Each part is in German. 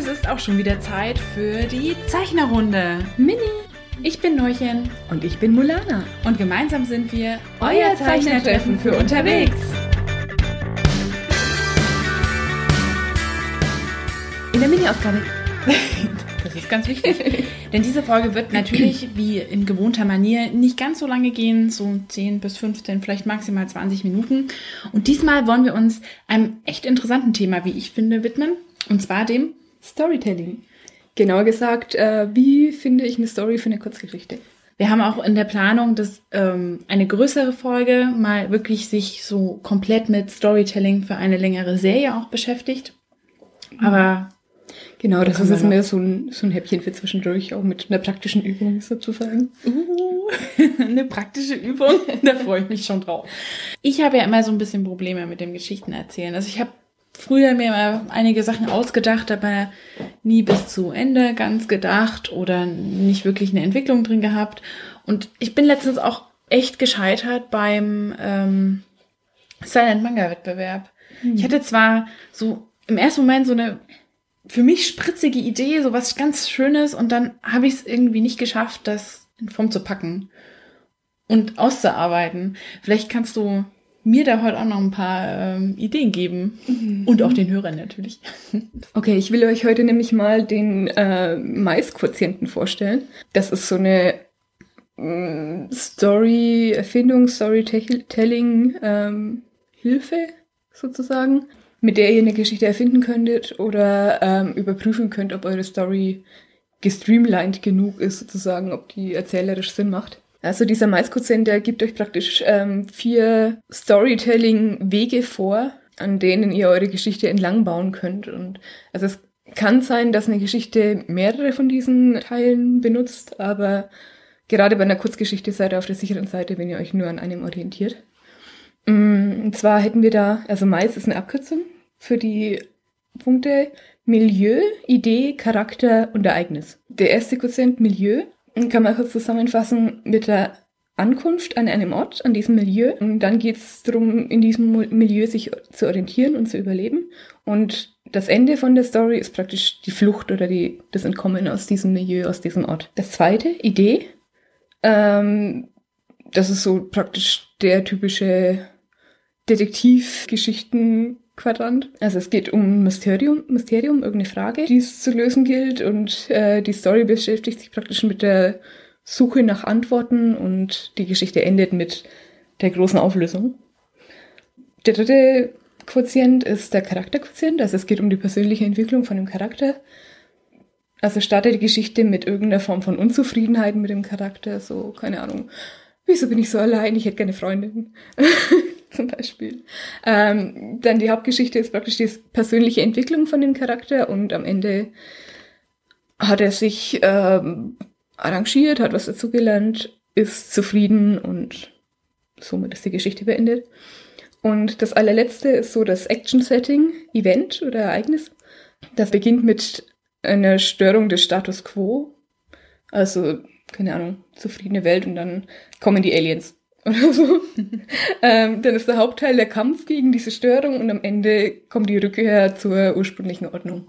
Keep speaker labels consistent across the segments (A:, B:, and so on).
A: es ist auch schon wieder Zeit für die Zeichnerrunde.
B: Mini,
A: Ich bin Neuchen
B: und ich bin Mulana.
A: und gemeinsam sind wir
B: Euer Zeichnertreffen für unterwegs. In der Mini-Ausgabe.
A: Das ist ganz wichtig. Denn diese Folge wird natürlich wie in gewohnter Manier nicht ganz so lange gehen, so 10 bis 15, vielleicht maximal 20 Minuten. Und diesmal wollen wir uns einem echt interessanten Thema, wie ich finde, widmen. Und zwar dem
B: Storytelling. Genauer gesagt, äh, wie finde ich eine Story für eine Kurzgeschichte?
A: Wir haben auch in der Planung, dass ähm, eine größere Folge mal wirklich sich so komplett mit Storytelling für eine längere Serie auch beschäftigt. Aber
B: Genau, das ist jetzt mehr so ein, so ein Häppchen für zwischendurch, auch mit einer praktischen Übung sozusagen.
A: uh, eine praktische Übung, da freue ich mich schon drauf. Ich habe ja immer so ein bisschen Probleme mit dem Geschichten erzählen. Also ich habe früher mir immer einige Sachen ausgedacht, aber nie bis zu Ende ganz gedacht oder nicht wirklich eine Entwicklung drin gehabt. Und ich bin letztens auch echt gescheitert beim ähm, Silent Manga Wettbewerb. Ich hatte zwar so im ersten Moment so eine für mich spritzige Idee, so was ganz Schönes, und dann habe ich es irgendwie nicht geschafft, das in Form zu packen und auszuarbeiten. Vielleicht kannst du mir da heute auch noch ein paar ähm, Ideen geben und auch den Hörern natürlich.
B: Okay, ich will euch heute nämlich mal den äh, Mais-Quotienten vorstellen. Das ist so eine mm, Story, Erfindung, Storytelling, ähm, Hilfe sozusagen, mit der ihr eine Geschichte erfinden könntet oder ähm, überprüfen könnt, ob eure Story gestreamlined genug ist, sozusagen, ob die erzählerisch Sinn macht. Also dieser Mais-Quotient, der gibt euch praktisch ähm, vier Storytelling-Wege vor, an denen ihr eure Geschichte entlang bauen könnt. Und also es kann sein, dass eine Geschichte mehrere von diesen Teilen benutzt, aber gerade bei einer Kurzgeschichte seid ihr auf der sicheren Seite, wenn ihr euch nur an einem orientiert. Mm, Und zwar hätten wir da, also Mais ist eine Abkürzung für die Punkte Milieu, Idee, Charakter und Ereignis. Der erste Quotient Milieu kann man kurz zusammenfassen mit der Ankunft an einem Ort, an diesem Milieu. Und dann geht es darum, in diesem Milieu sich zu orientieren und zu überleben. Und das Ende von der Story ist praktisch die Flucht oder die, das Entkommen aus diesem Milieu, aus diesem Ort. Das zweite, Idee. Ähm, das ist so praktisch der typische Detektivgeschichten-Quadrant. Also es geht um Mysterium, Mysterium, irgendeine Frage, die es zu lösen gilt. Und äh, die Story beschäftigt sich praktisch mit der Suche nach Antworten. Und die Geschichte endet mit der großen Auflösung. Der dritte Quotient ist der Charakterquotient, also es geht um die persönliche Entwicklung von dem Charakter. Also startet die Geschichte mit irgendeiner Form von Unzufriedenheit mit dem Charakter, so, keine Ahnung, wieso bin ich so allein, ich hätte keine Freundin, zum Beispiel. Ähm, dann die Hauptgeschichte ist praktisch die persönliche Entwicklung von dem Charakter und am Ende hat er sich ähm, arrangiert, hat was dazugelernt, ist zufrieden und somit ist die Geschichte beendet. Und das allerletzte ist so das Action-Setting, Event oder Ereignis. Das beginnt mit einer Störung des Status quo. Also, keine Ahnung, zufriedene Welt und dann kommen die Aliens oder so. ähm, dann ist der Hauptteil der Kampf gegen diese Störung und am Ende kommt die Rückkehr zur ursprünglichen Ordnung.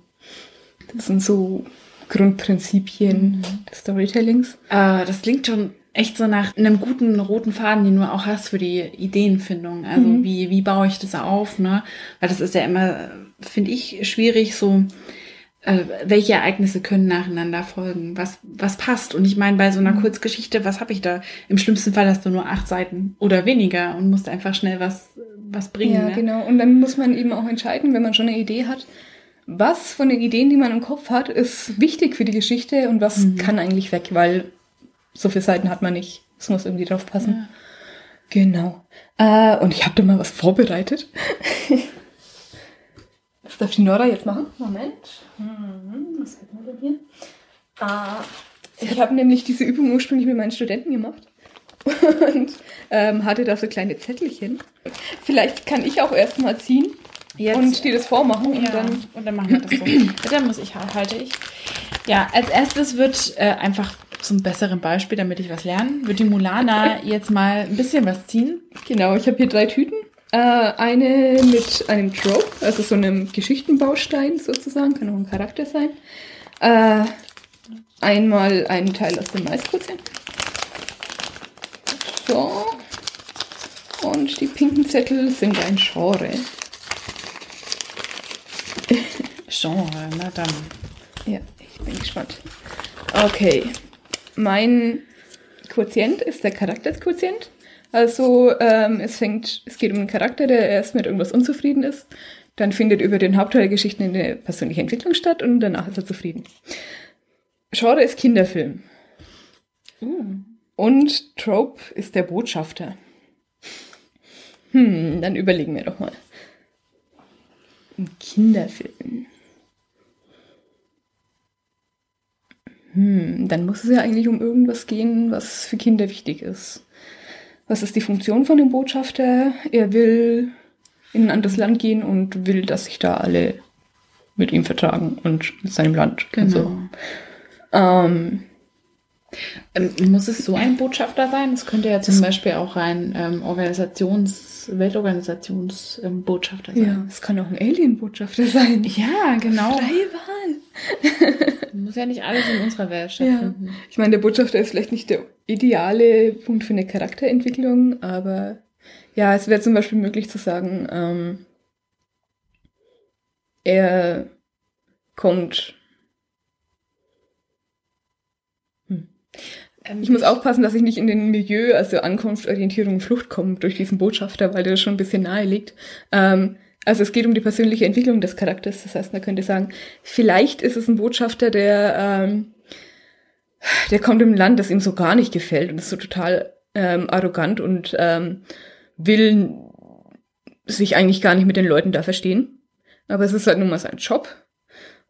B: Das sind so Grundprinzipien des Storytellings.
A: Äh, das klingt schon echt so nach einem guten roten Faden, den du auch hast für die Ideenfindung. Also
B: Mhm.
A: wie, wie baue ich das auf, ne? Weil das ist ja immer, finde ich, schwierig, so äh, welche Ereignisse können nacheinander folgen, was, was passt. Und ich meine, bei so einer Kurzgeschichte, was habe ich da? Im schlimmsten Fall hast du nur acht Seiten oder weniger und musst einfach schnell was, was bringen.
B: Ja,
A: ne?
B: genau. Und dann muss man eben auch entscheiden, wenn man schon eine Idee hat, was von den Ideen, die man im Kopf hat, ist wichtig für die Geschichte und was
A: Mhm.
B: kann eigentlich weg, weil so viele Seiten hat man nicht. Es muss irgendwie drauf passen.
A: Ja.
B: Genau. Äh, und ich habe da mal was vorbereitet. das darf die Nora jetzt machen. Moment. Hm, Was hat man denn hier? Ah, ich habe nämlich diese Übung ursprünglich mit meinen Studenten gemacht. Und ähm, hatte da so kleine Zettelchen. Vielleicht kann ich auch erstmal ziehen
A: Jetzt,
B: und dir das vormachen und
A: ja,
B: dann.
A: und dann machen wir das so. Dann muss ich, halte ich. Ja, als erstes wird äh, einfach zum besseren Beispiel, damit ich was lerne, wird die Mulana jetzt mal ein bisschen was ziehen.
B: Genau, ich habe hier drei Tüten Äh, eine mit einem Trope, also so einem Geschichtenbaustein sozusagen, kann auch ein Charakter sein. Äh, einmal ein Teil aus dem Maisquotient. So. Und die pinken Zettel sind ein Genre.
A: Genre, na dann.
B: Ja, ich bin gespannt. Okay. Mein Quotient ist der Charakterquotient. Also ähm, es fängt, es geht um einen Charakter, der erst mit irgendwas unzufrieden ist. Dann findet über den Hauptteil der Geschichten eine persönliche Entwicklung statt und danach ist er zufrieden. Genre ist Kinderfilm.
A: Uh.
B: Und Trope ist der Botschafter. Hm, dann überlegen wir doch mal. Ein Kinderfilm. Hm, dann muss es ja eigentlich um irgendwas gehen, was für Kinder wichtig ist. Was ist die Funktion von dem Botschafter? Er will in ein anderes Land gehen und will, dass sich da alle mit ihm vertragen und mit seinem Land. und
A: Genau.
B: So. Ähm,
A: Ähm, muss es so ein Botschafter sein? Es könnte ja zum Beispiel auch ein ähm, Organisations-, Weltorganisationsbotschafter Botschafter
B: ja,
A: sein.
B: es kann auch ein Alien-Botschafter sein.
A: Ja, genau.
B: Freie Wahl.
A: Muss ja nicht alles in unserer Welt stattfinden.
B: Ich meine, der Botschafter ist vielleicht nicht der ideale Punkt für eine Charakterentwicklung, aber ja, es wäre zum Beispiel möglich zu sagen, ähm, er kommt.
A: Ähm,
B: Ich muss aufpassen, dass ich nicht in den Milieu, also Ankunft, Orientierung, Flucht komme durch diesen Botschafter, weil der schon ein bisschen nahe liegt. Ähm, also es geht um die persönliche Entwicklung des Charakters. Das heißt, man könnte sagen, vielleicht ist es ein Botschafter, der, ähm, der kommt ein Land, das ihm so gar nicht gefällt und ist so total ähm, arrogant und ähm, will sich eigentlich gar nicht mit den Leuten da verstehen. Aber es ist halt nun mal sein Job.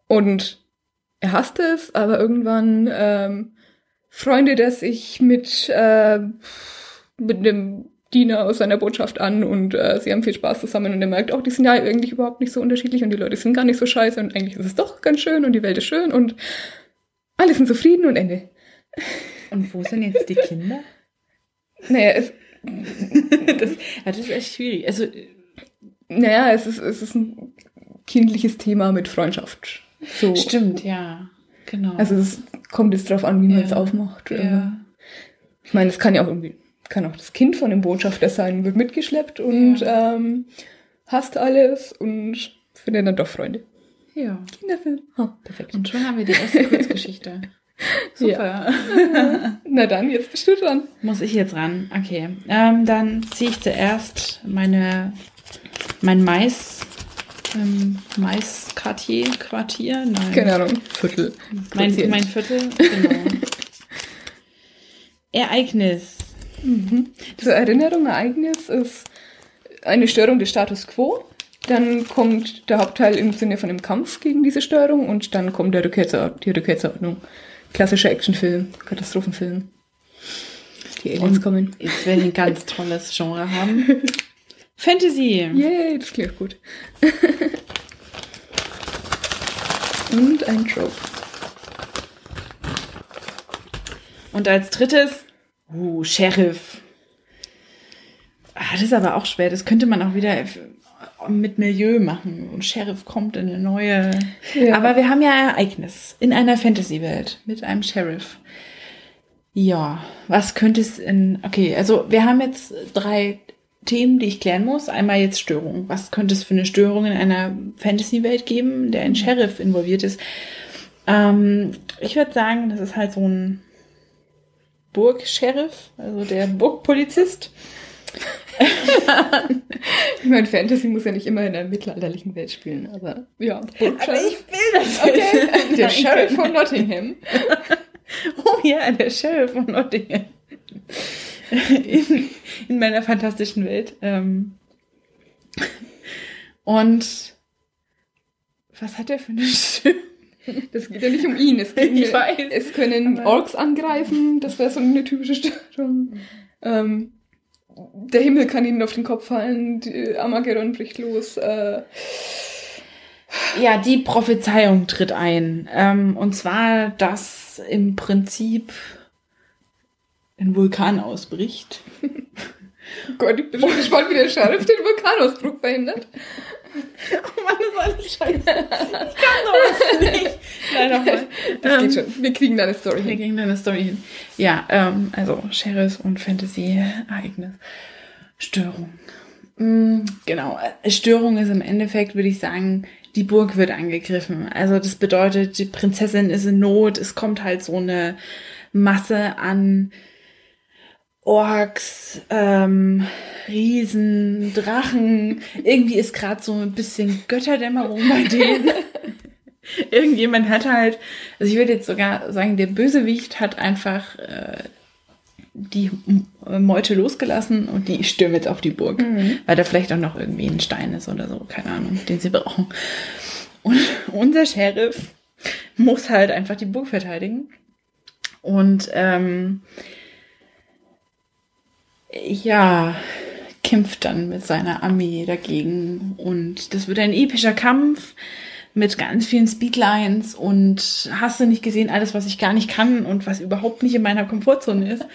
B: Und er hasst es, aber irgendwann ähm, freundet er sich mit, äh, mit einem Diener aus seiner Botschaft an und äh, sie haben viel Spaß zusammen und er merkt auch, die sind ja eigentlich überhaupt nicht so unterschiedlich und die Leute sind gar nicht so scheiße und eigentlich ist es doch ganz schön und die Welt ist schön und alle sind zufrieden und Ende.
A: Und wo sind jetzt die Kinder?
B: Naja, es,
A: das, ja, das ist echt schwierig. Also,
B: naja, es ist, es ist ein kindliches Thema mit Freundschaft. So.
A: stimmt, ja. Genau.
B: Also es kommt jetzt drauf an, wie man
A: Ja.
B: es aufmacht.
A: ja.
B: Ich meine, es kann ja auch irgendwie, kann auch das Kind von dem Botschafter sein, wird mitgeschleppt und ähm, hasst alles und findet dann doch Freunde.
A: Ja.
B: Kinderfilm. Ha, perfekt.
A: Und schon haben wir die erste Kurzgeschichte. Super.
B: Na dann, jetzt bist du dran.
A: Muss ich jetzt ran? Okay. Ähm, dann ziehe ich zuerst meine, mein Mais, ähm, Mais-Quartier, Quartier? Nein.
B: Keine Ahnung. Viertel.
A: Mein, mein Viertel, genau. Ereignis.
B: Zur Erinnerung, Ereignis ist eine Störung des Status quo. Dann kommt der Hauptteil im Sinne von einem Kampf gegen diese Störung und dann kommt der Rückkehr zur, die Rückkehr zur Ordnung. Klassischer Actionfilm, Katastrophenfilm. Die Aliens
A: Und
B: kommen.
A: Jetzt werden ein ganz tolles Genre haben. Fantasy.
B: Yay, das klingt gut. Und ein Trope.
A: Und als drittes, uh, Sheriff. Ah, das ist aber auch schwer. Das könnte man auch wieder mit Milieu machen. Und Sheriff kommt in eine neue.
B: Ja.
A: Aber wir haben ja Ereignis in einer Fantasy-Welt mit einem Sheriff. Ja, was könnte es in. Okay, also wir haben jetzt drei Themen, die ich klären muss. Einmal jetzt Störung. Was könnte es für eine Störung in einer Fantasy-Welt geben, der ein Sheriff involviert ist? Ähm, ich würde sagen, das ist halt so ein Burg-Sheriff, also der Burgpolizist.
B: Ich meine, Fantasy muss ja nicht immer in einer mittelalterlichen Welt spielen, aber ja.
A: will das.
B: Okay, der Sheriff von Nottingham.
A: Oh ja, der Sheriff von Nottingham. In, in meiner fantastischen Welt. Ähm. Und was hat er für eine Stimme?
B: Das geht ja nicht um ihn. Es, geht,
A: Ich weiß,
B: es können
A: aber-
B: Orks angreifen, das wäre so eine typische Störung. Ähm, der Himmel kann ihnen auf den Kopf fallen, die Armageddon bricht los. Äh,
A: Ja, die Prophezeiung tritt ein. Ähm, und zwar, dass im Prinzip ein Vulkan ausbricht.
B: Oh Gott, ich bin schon gespannt, wie der Sheriff den Vulkanausbruch verhindert.
A: Oh Mann, das ist alles scheiße. Ich kann sowas nicht. Nochmal.
B: Das geht schon. Wir kriegen deine Story
A: Wir
B: hin.
A: kriegen deine Story hin. Ja, ähm, also Sheriff und Fantasy-Ereignis. Störung. Mm, genau. Störung ist im Endeffekt, würde ich sagen, die Burg wird angegriffen. Also das bedeutet, die Prinzessin ist in Not. Es kommt halt so eine Masse an Orks, ähm, Riesen, Drachen. Irgendwie ist gerade so ein bisschen Götterdämmerung bei denen. Irgendjemand hat halt, also ich würde jetzt sogar sagen, der Bösewicht hat einfach äh, die Meute losgelassen und die stürmen jetzt auf die Burg. Weil da vielleicht auch noch irgendwie ein Stein ist oder so, keine Ahnung, den sie brauchen. Und unser Sheriff muss halt einfach die Burg verteidigen. Und ähm, ja, kämpft dann mit seiner Armee dagegen. Und das wird ein epischer Kampf mit ganz vielen Speedlines und hast du nicht gesehen, alles, was ich gar nicht kann und was überhaupt nicht in meiner Komfortzone ist.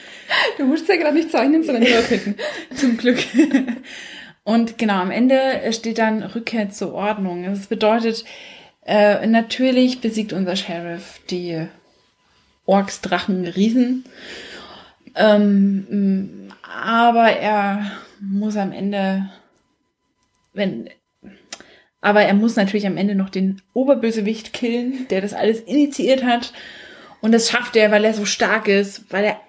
B: Du musst ja gerade nicht zeichnen, sondern nur finden.
A: Zum Glück. Und genau, am Ende steht dann Rückkehr zur Ordnung. Das bedeutet, äh, natürlich besiegt unser Sheriff die Orks, Drachen, Riesen. Ähm, aber er muss am Ende, wenn, aber er muss natürlich am Ende noch den Oberbösewicht killen, der das alles initiiert hat. Und das schafft er, weil er so stark ist, weil er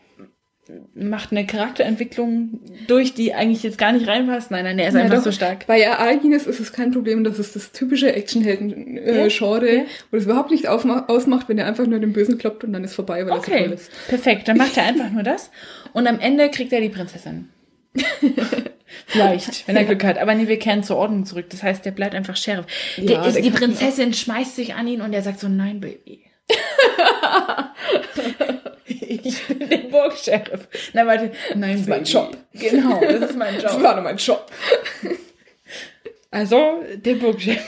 A: macht eine Charakterentwicklung durch, die eigentlich jetzt gar nicht reinpasst. Nein, nein, er ist
B: Ja,
A: einfach
B: doch.
A: so stark.
B: Bei Ereignis ist es kein Problem, das ist das typische. Actionhelden-Genre,
A: Ja.
B: wo es überhaupt nicht ausmacht, wenn er einfach nur den Bösen kloppt und dann ist vorbei, weil er so
A: Okay,
B: toll ist.
A: perfekt. Dann macht er einfach nur das. Und am Ende kriegt er die Prinzessin. Vielleicht, wenn er Glück hat. Aber nee, wir kehren zur Ordnung zurück. Das heißt, der bleibt einfach Sheriff. Der
B: Ja,
A: ist,
B: der
A: die Prinzessin schmeißt sich an ihn und er sagt so, nein, Baby. ich bin der Burg-Sheriff. Nein, warte. Nein,
B: ist mein
A: Baby.
B: Job.
A: Genau, das ist mein
B: Das
A: Job.
B: war nur mein Job.
A: Also, der Burgchef.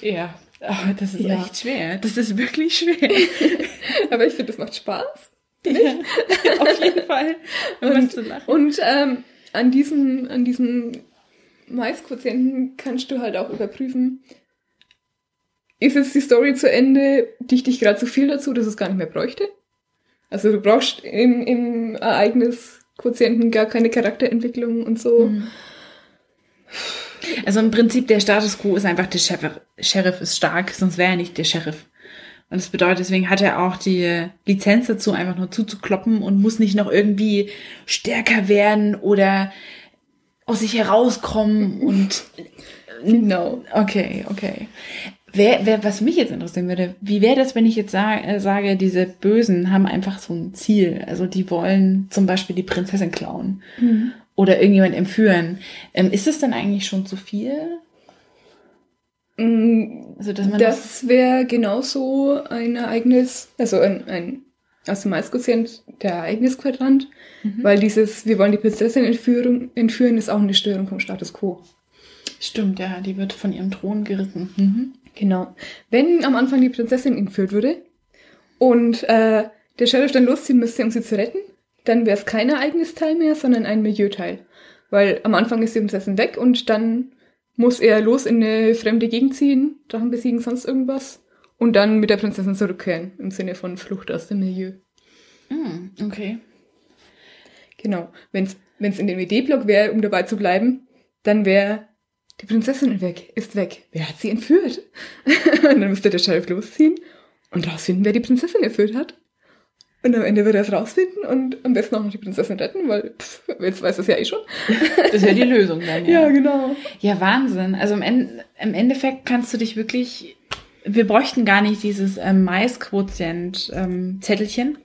A: ja, aber das ist
B: Ja.
A: echt schwer. Das ist wirklich schwer.
B: Aber ich finde, das macht Spaß.
A: ja, auf jeden Fall.
B: Und, und ähm, an diesem, an diesem Maisquotienten kannst du halt auch überprüfen, ist jetzt die Story zu Ende, dichte ich gerade zu viel dazu, dass es gar nicht mehr bräuchte? Also du brauchst im, im Ereignisquotienten gar keine Charakterentwicklung und so.
A: Mhm. Also im Prinzip der Status quo ist einfach der Sheriff. Sheriff ist stark, sonst wäre er nicht der Sheriff. Und das bedeutet, deswegen hat er auch die Lizenz dazu, einfach nur zuzukloppen und muss nicht noch irgendwie stärker werden oder aus sich herauskommen und
B: Genau.
A: Okay, okay. Wer, wer, was mich jetzt interessieren würde, wie wäre das, wenn ich jetzt sage, äh, sage, diese Bösen haben einfach so ein Ziel. Also die wollen zum Beispiel die Prinzessin klauen oder irgendjemand entführen. Ähm, ist es dann eigentlich schon zu viel?
B: Mm,
A: Also dass man das,
B: Das wäre genauso ein Ereignis, also ein, ein aus dem Maisquotient der Ereignisquadrant,
A: Mhm.
B: weil dieses, wir wollen die Prinzessin entführen, entführen, ist auch eine Störung vom Status quo.
A: stimmt, ja, die wird von ihrem Thron gerissen. Mhm.
B: Genau. Wenn am Anfang die Prinzessin entführt würde und äh, der Sheriff dann losziehen müsste, um sie zu retten, dann wäre es kein Ereignisteil mehr, sondern ein Milieuteil. Weil am Anfang ist die Prinzessin weg und dann muss er los in eine fremde Gegend ziehen, Drachen besiegen, sonst irgendwas. Und dann mit der Prinzessin zurückkehren, im Sinne von Flucht aus dem Milieu.
A: Mm, okay.
B: Genau. Wenn es in dem Idee-Block wäre, um dabei zu bleiben, dann wäre die Prinzessin weg, ist weg. Wer hat sie entführt? und dann müsste der Sheriff losziehen und rausfinden, wer die Prinzessin entführt hat. Und am Ende wird er es rausfinden und am besten auch noch die Prinzessin retten, weil pff, jetzt weiß es ja eh schon.
A: Das wäre die Lösung dann, ja.
B: genau.
A: Ja, Wahnsinn. Also im, End im Endeffekt kannst du dich wirklich. Wir bräuchten gar nicht dieses ähm, Mais-Quotient-Zettelchen.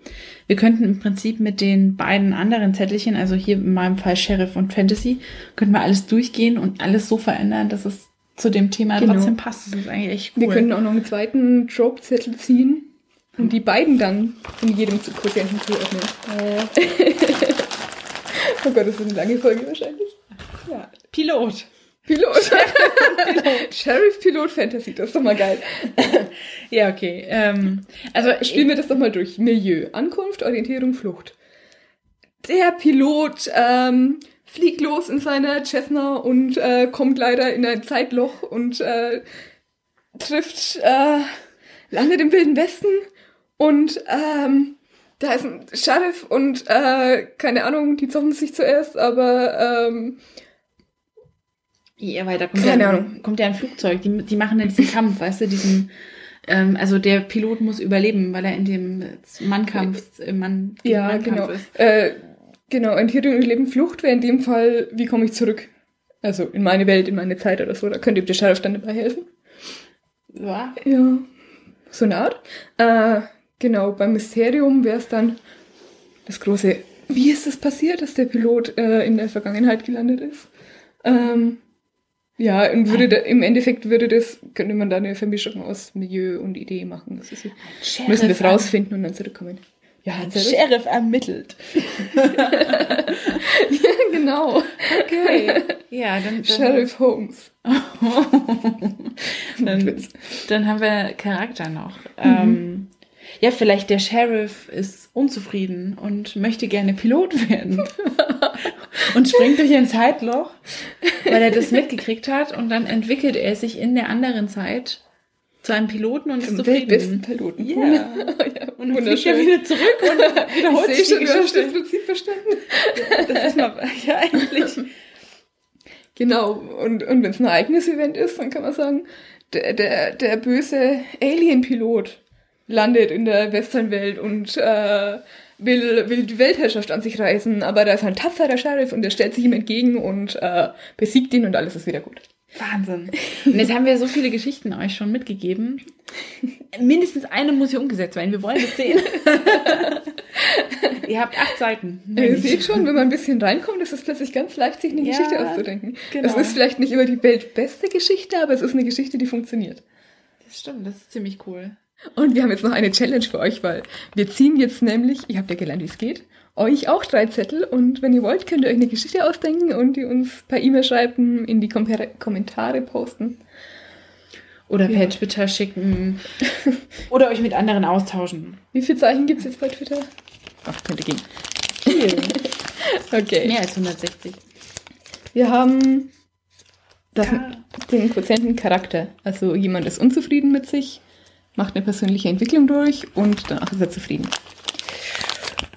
A: wir könnten im Prinzip mit den beiden anderen Zettelchen, also hier in meinem Fall Sheriff und Fantasy, könnten wir alles durchgehen und alles so verändern, dass es zu dem Thema
B: Genau.
A: trotzdem passt. Das ist eigentlich echt cool.
B: Wir könnten auch noch einen zweiten Trope-Zettel ziehen und die beiden dann in jedem zu- Quotienten zuordnen. oh Gott, das ist eine lange Folge wahrscheinlich.
A: ja. Pilot.
B: Pilot. Sheriff Pilot Fantasy, das ist doch mal geil.
A: Ja, okay. Ähm, also
B: Spielen wir das doch mal durch. Milieu, Ankunft, Orientierung, Flucht. der Pilot ähm, fliegt los in seiner Cessna und äh, kommt leider in ein Zeitloch und äh, trifft, äh, landet im Wilden Westen und ähm, da ist ein Sheriff und äh, keine Ahnung, die zoffen sich zuerst, aber ähm,
A: Ja, weil da kommt,
B: Keine
A: ja,
B: Ahnung.
A: kommt ja ein Flugzeug. Die, die machen ja diesen Kampf, weißt du, diesen. Ähm, also der Pilot muss überleben, weil er in dem Mannkampf, im Mann,
B: ja,
A: Mannkampf
B: genau.
A: ist.
B: Äh, genau, Entierung und Leben Flucht wäre in dem Fall, wie komme ich zurück? Also in meine Welt, in meine Zeit oder so, da könnte der Sheriff dann dabei helfen.
A: Ja.
B: Ja, so eine Art. Äh, genau, beim Mysterium wäre es dann das große, wie ist es passiert, dass der Pilot äh, in der Vergangenheit gelandet ist? Ähm, ja, und würde da, im Endeffekt würde das, könnte man da eine Vermischung aus Milieu und Idee machen. Das ist,
A: Sheriff
B: müssen das rausfinden und dann zurückkommen. Ja, erzähl das.
A: Sheriff ermittelt.
B: ja genau.
A: Okay. Ja, dann. dann
B: Sheriff Holmes.
A: dann, dann haben wir Charakter noch. Ähm, ja, vielleicht der Sheriff ist unzufrieden und möchte gerne Pilot werden. und springt durch ein Zeitloch, weil er das mitgekriegt hat. Und dann entwickelt er sich in der anderen Zeit zu einem Piloten und ist
B: Zum
A: zufrieden.
B: weltbesten Piloten.
A: Ja.
B: ja
A: Und dann fliegt er wieder zurück und wiederholt
B: Ich sehe schon, du hast das. Prinzip verstanden.
A: Das ist mal, ja, eigentlich.
B: Genau, und, und wenn es ein Ereignis-Event ist, dann kann man sagen, der, der, der böse Alien-Pilot landet in der Westernwelt und äh, will, will die Weltherrschaft an sich reißen, aber da ist ein tapferer Sheriff und der stellt sich ihm entgegen und äh, besiegt ihn und alles ist wieder gut.
A: Wahnsinn. Und jetzt haben wir so viele Geschichten euch schon mitgegeben. Mindestens eine muss hier umgesetzt werden. Wir wollen das sehen. Ihr habt acht Seiten.
B: Ihr seht schon, wenn man ein bisschen reinkommt, ist es plötzlich ganz leicht, sich eine
A: Ja,
B: Geschichte auszudenken.
A: genau.
B: Es ist vielleicht nicht immer die weltbeste Geschichte, aber es ist eine Geschichte, die funktioniert.
A: Das stimmt, das ist ziemlich cool.
B: Und wir haben jetzt noch eine Challenge für euch, weil wir ziehen jetzt nämlich, ihr habt ja gelernt, wie es geht, euch auch drei Zettel und wenn ihr wollt, könnt ihr euch eine Geschichte ausdenken und die uns per E-Mail schreiben, in die Kom Kommentare posten.
A: Oder per
B: Ja.
A: Twitter schicken. Oder euch mit anderen austauschen.
B: Wie viele Zeichen gibt es jetzt bei Twitter? Ach, könnte gehen.
A: Viel.
B: Okay.
A: Mehr als 160.
B: Wir haben das, den Quotienten Charakter. Also jemand ist unzufrieden mit sich, macht eine persönliche Entwicklung durch und danach ist er zufrieden.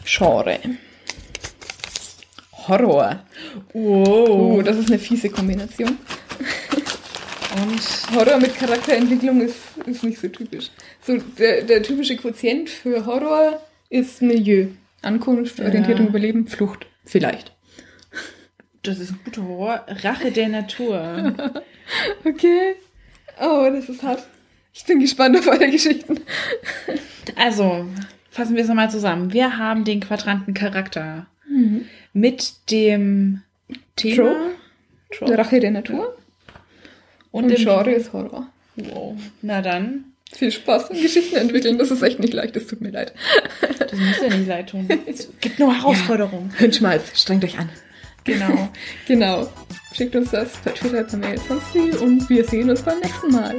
B: Genre. Horror. Oh, das ist eine fiese Kombination.
A: Und
B: Horror mit Charakterentwicklung ist, ist nicht so typisch. So, der, der typische Quotient für Horror ist Milieu. Ankunft,
A: Ja.
B: Orientierung, Überleben, Flucht. Vielleicht.
A: das ist ein guter Horror. Rache der Natur.
B: Okay. Oh, das ist hart. Ich bin gespannt auf eure Geschichten.
A: Also, fassen wir es nochmal zusammen. Wir haben den Quadranten Charakter mit dem Thema
B: Trope.
A: Trope.
B: Rache der Natur.
A: und,
B: Und
A: dem
B: Genre ist Horror.
A: Wow. Na dann,
B: Viel Spaß beim Geschichten entwickeln. Das ist echt nicht leicht. Es tut mir leid.
A: das muss ja nicht leid tun. Es gibt nur Herausforderungen.
B: Hirnschmalz. Strengt euch an.
A: Genau.
B: Genau. Schickt uns das per Twitter, per Mail, sonst wie. Und wir sehen uns beim nächsten Mal.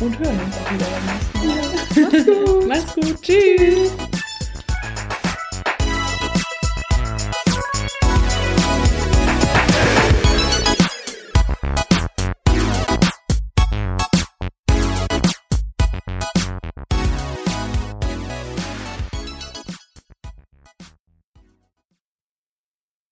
A: Und hören uns auch wieder beim nächsten Mal.
B: Macht's gut.
A: Mach's gut. Tschüss.